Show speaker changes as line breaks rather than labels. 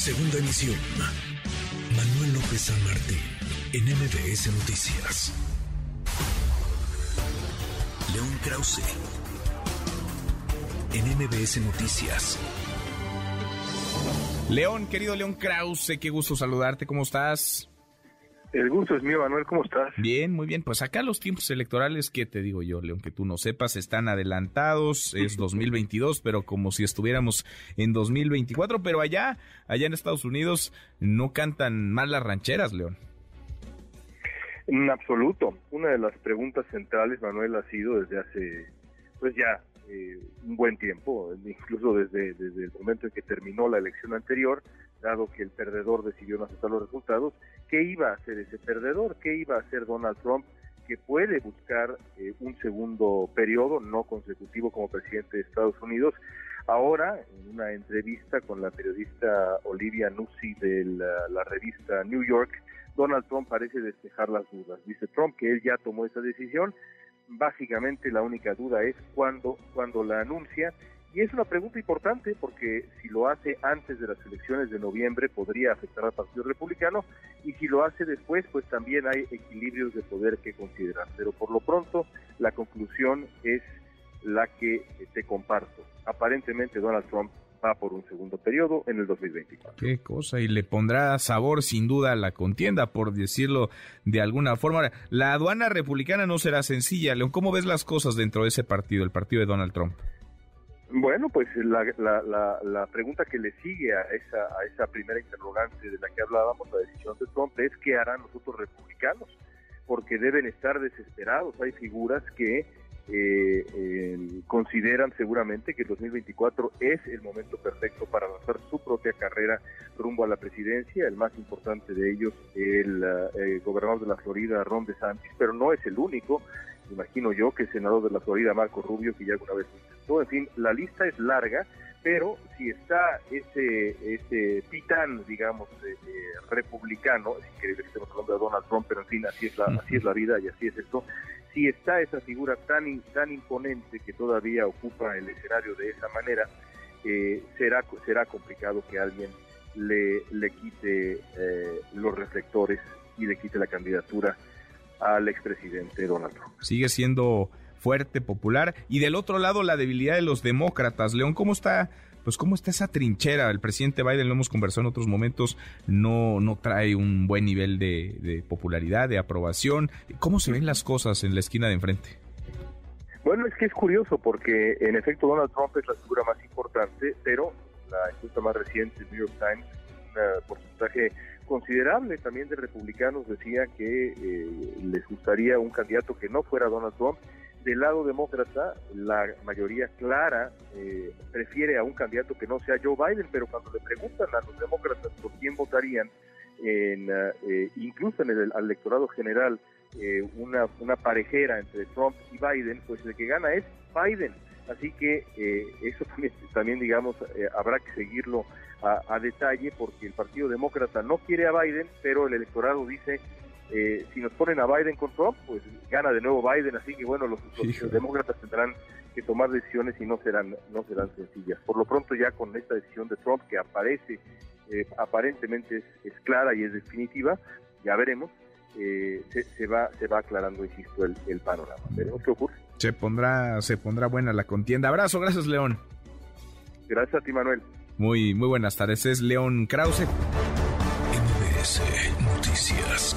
Segunda emisión. Manuel López San Martín, en MBS Noticias. León Krause, en MBS Noticias.
León, querido León Krause, qué gusto saludarte, ¿cómo estás?
El gusto es mío, Manuel, ¿cómo estás?
Bien, muy bien. Pues acá los tiempos electorales, ¿qué te digo yo, León? Que tú no sepas, están adelantados, es 2022, pero como si estuviéramos en 2024, pero allá, allá en Estados Unidos, no cantan mal las rancheras, León.
En absoluto. Una de las preguntas centrales, Manuel, ha sido desde hace, pues ya, eh, un buen tiempo, incluso desde, el momento en que terminó la elección anterior, dado que el perdedor decidió no aceptar los resultados, ¿qué iba a hacer ese perdedor? ¿Qué iba a hacer Donald Trump? que puede buscar eh, un segundo periodo no consecutivo como presidente de Estados Unidos. Ahora, en una entrevista con la periodista Olivia Nuzzi de la, revista New York, Donald Trump parece despejar las dudas. Dice Trump que él ya tomó esa decisión. Básicamente la única duda es cuándo, cuándo la anuncia y es una pregunta importante porque si lo hace antes de las elecciones de noviembre podría afectar al Partido Republicano y si lo hace después pues también hay equilibrios de poder que considerar. Pero por lo pronto la conclusión es la que te comparto. Aparentemente Donald Trump va por un segundo periodo en el 2024.
Qué cosa, y le pondrá sabor sin duda a la contienda, por decirlo de alguna forma. La aduana republicana no será sencilla. León, ¿cómo ves las cosas dentro de ese partido, el partido de Donald Trump?
Bueno, pues la, la, la, la, pregunta que le sigue a esa, a esa primera interrogante de la que hablábamos, la decisión de Trump, es qué harán los otros republicanos, porque deben estar desesperados. Hay figuras que eh, eh, consideran seguramente que el 2024 es el momento perfecto para lanzar su propia carrera rumbo a la presidencia. El más importante de ellos, el eh, gobernador de la Florida, Ron DeSantis, pero no es el único. Imagino yo que el senador de la Florida, Marco Rubio, que ya alguna vez en fin, la lista es larga, pero si está ese, ese titán, digamos, eh, republicano, es increíble que estemos hablando de Donald Trump, pero en fin, así es la, así es la vida y así es esto, si está esa figura tan, tan imponente que todavía ocupa el escenario de esa manera, eh, será, será complicado que alguien le, le quite eh, los reflectores y le quite la candidatura al expresidente Donald Trump.
Sigue siendo fuerte, popular, y del otro lado la debilidad de los demócratas. León, ¿cómo está? Pues cómo está esa trinchera. El presidente Biden, lo hemos conversado en otros momentos, no, no trae un buen nivel de, popularidad, de aprobación. ¿Cómo se ven las cosas en la esquina de enfrente?
Bueno, es que es curioso porque en efecto Donald Trump es la figura más importante, pero la encuesta más reciente, New York Times, un porcentaje considerable. También de republicanos decía que eh, les gustaría un candidato que no fuera Donald Trump. Del lado demócrata, la mayoría clara eh, prefiere a un candidato que no sea Joe Biden, pero cuando le preguntan a los demócratas por quién votarían, en, eh, incluso en el electorado general, eh, una, una parejera entre Trump y Biden, pues el que gana es Biden. Así que eso también, también digamos, habrá que seguirlo a, a detalle porque el Partido Demócrata no quiere a Biden, pero el electorado dice eh, si nos ponen a Biden con Trump, pues gana de nuevo Biden, así que bueno, los, demócratas tendrán que tomar decisiones y no serán no serán sencillas. Por lo pronto ya con esta decisión de Trump que aparece eh, aparentemente es, clara y es definitiva, ya veremos. Eh, se, va se va aclarando, insisto, el, el panorama. Veremos qué ocurre.
Se pondrá se pondrá buena la contienda. Abrazo, gracias León.
Gracias a ti, Manuel.
Muy muy buenas tardes. Es León Krause.
MBS Noticias.